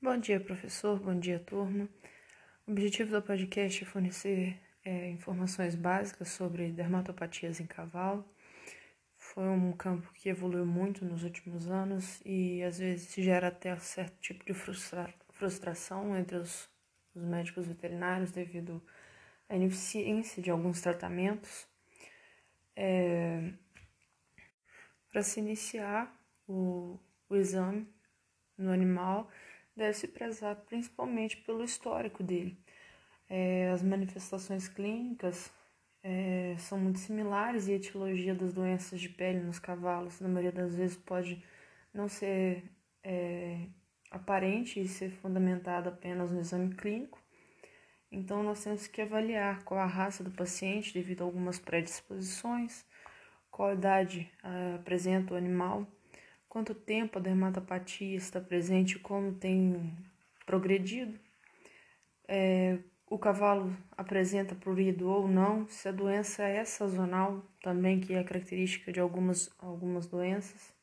Bom dia, professor. Bom dia, turma. O objetivo do podcast é fornecer é, informações básicas sobre dermatopatias em cavalo. Foi um campo que evoluiu muito nos últimos anos e às vezes gera até certo tipo de frustra frustração entre os, os médicos veterinários devido à ineficiência de alguns tratamentos. É, Para se iniciar o, o exame no animal, deve-se prezar principalmente pelo histórico dele. É, as manifestações clínicas é, são muito similares e a etiologia das doenças de pele nos cavalos, na maioria das vezes, pode não ser é, aparente e ser fundamentada apenas no exame clínico. Então, nós temos que avaliar qual a raça do paciente devido a algumas predisposições, qual idade uh, apresenta o animal quanto tempo a dermatopatia está presente, como tem progredido, é, o cavalo apresenta prurido ou não, se a doença é sazonal, também que é característica de algumas, algumas doenças,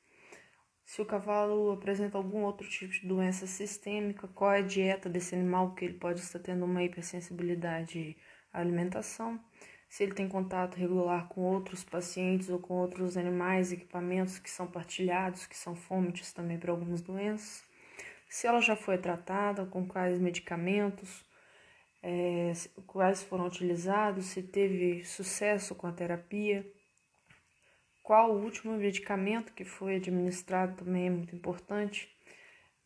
se o cavalo apresenta algum outro tipo de doença sistêmica, qual é a dieta desse animal, que ele pode estar tendo uma hipersensibilidade à alimentação, se ele tem contato regular com outros pacientes ou com outros animais, equipamentos que são partilhados, que são fontes também para algumas doenças, se ela já foi tratada, com quais medicamentos, é, quais foram utilizados, se teve sucesso com a terapia, qual o último medicamento que foi administrado também é muito importante,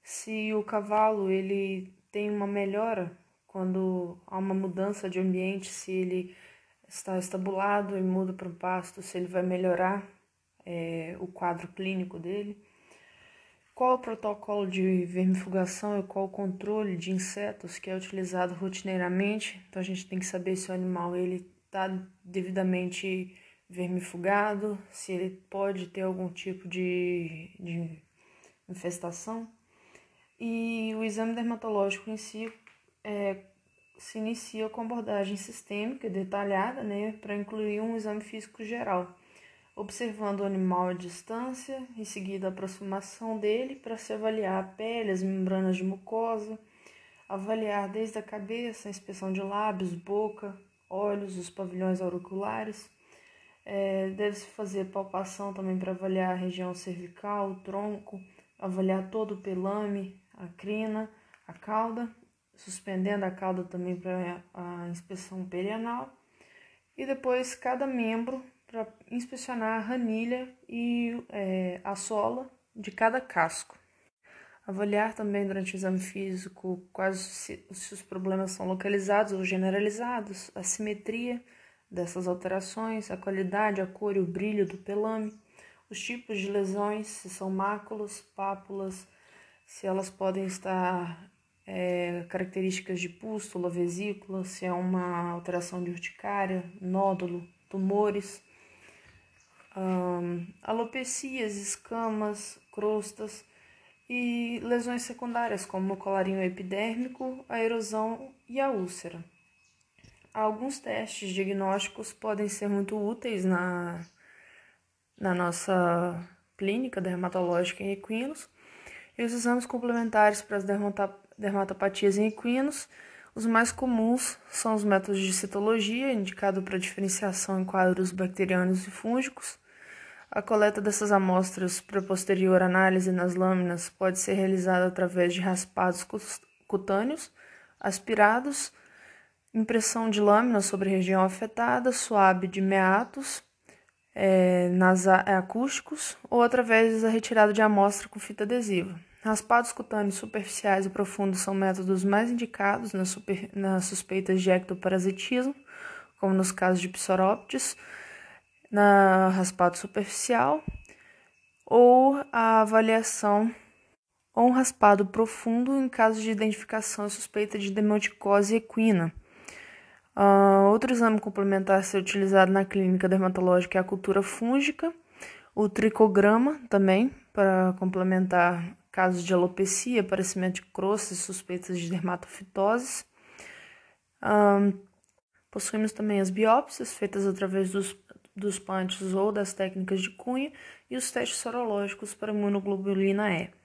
se o cavalo ele tem uma melhora quando há uma mudança de ambiente, se ele está estabulado e muda para o pasto, se ele vai melhorar é, o quadro clínico dele. Qual o protocolo de vermifugação e qual o controle de insetos que é utilizado rotineiramente? Então a gente tem que saber se o animal ele está devidamente vermifugado, se ele pode ter algum tipo de, de infestação. E o exame dermatológico em si é se inicia com abordagem sistêmica detalhada, né, para incluir um exame físico geral, observando o animal à distância, em seguida a aproximação dele para se avaliar a pele, as membranas de mucosa, avaliar desde a cabeça, a inspeção de lábios, boca, olhos, os pavilhões auriculares. É, Deve-se fazer palpação também para avaliar a região cervical, o tronco, avaliar todo o pelame, a crina, a cauda suspendendo a cauda também para a inspeção perianal, e depois cada membro para inspecionar a ranilha e é, a sola de cada casco. Avaliar também durante o exame físico quais se, se os problemas são localizados ou generalizados, a simetria dessas alterações, a qualidade, a cor e o brilho do pelame, os tipos de lesões, se são máculas, pápulas, se elas podem estar é, características de pústula, vesícula, se é uma alteração de urticária, nódulo, tumores, alopecias, escamas, crostas e lesões secundárias como o colarinho epidérmico, a erosão e a úlcera. Alguns testes diagnósticos podem ser muito úteis na, na nossa clínica dermatológica em equinos, e os exames complementares para as dermatopatias em equinos, os mais comuns são os métodos de citologia, indicado para diferenciação em quadros bacterianos e fúngicos. A coleta dessas amostras para posterior análise nas lâminas pode ser realizada através de raspados cutâneos, aspirados, impressão de lâminas sobre região afetada, suave de meatos, é, nas acústicos ou através da retirada de amostra com fita adesiva. Raspados cutâneos superficiais e profundos são métodos mais indicados nas, super, nas suspeitas de ectoparasitismo, como nos casos de psoróptes, na raspado superficial, ou a avaliação ou um raspado profundo em caso de identificação suspeita de demoticose equina. Uh, outro exame complementar a ser utilizado na clínica dermatológica é a cultura fúngica, o tricograma também, para complementar casos de alopecia, aparecimento de crostas, suspeitas de dermatofitoses. Um, possuímos também as biópsias, feitas através dos, dos pantes ou das técnicas de cunha, e os testes sorológicos para imunoglobulina E.